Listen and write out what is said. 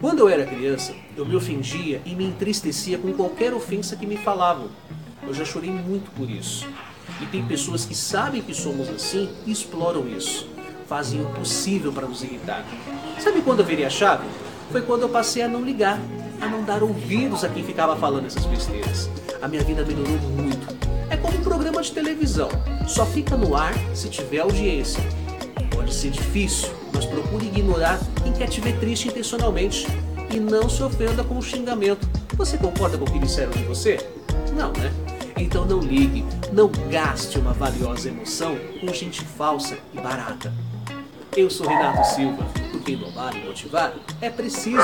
Quando eu era criança, eu me ofendia e me entristecia com qualquer ofensa que me falavam. Eu já chorei muito por isso. E tem pessoas que sabem que somos assim e exploram isso. Fazem o possível para nos irritar. Sabe quando eu virei a chave? Foi quando eu passei a não ligar, a não dar ouvidos a quem ficava falando essas besteiras. A minha vida melhorou muito. É como um programa de televisão. Só fica no ar se tiver audiência. Ser difícil, mas procure ignorar quem quer te ver triste intencionalmente. E não se ofenda com o xingamento. Você concorda com o que disseram de você? Não, né? Então não ligue, não gaste uma valiosa emoção com gente falsa e barata. Eu sou Renato Silva, porque inovar e motivar é preciso.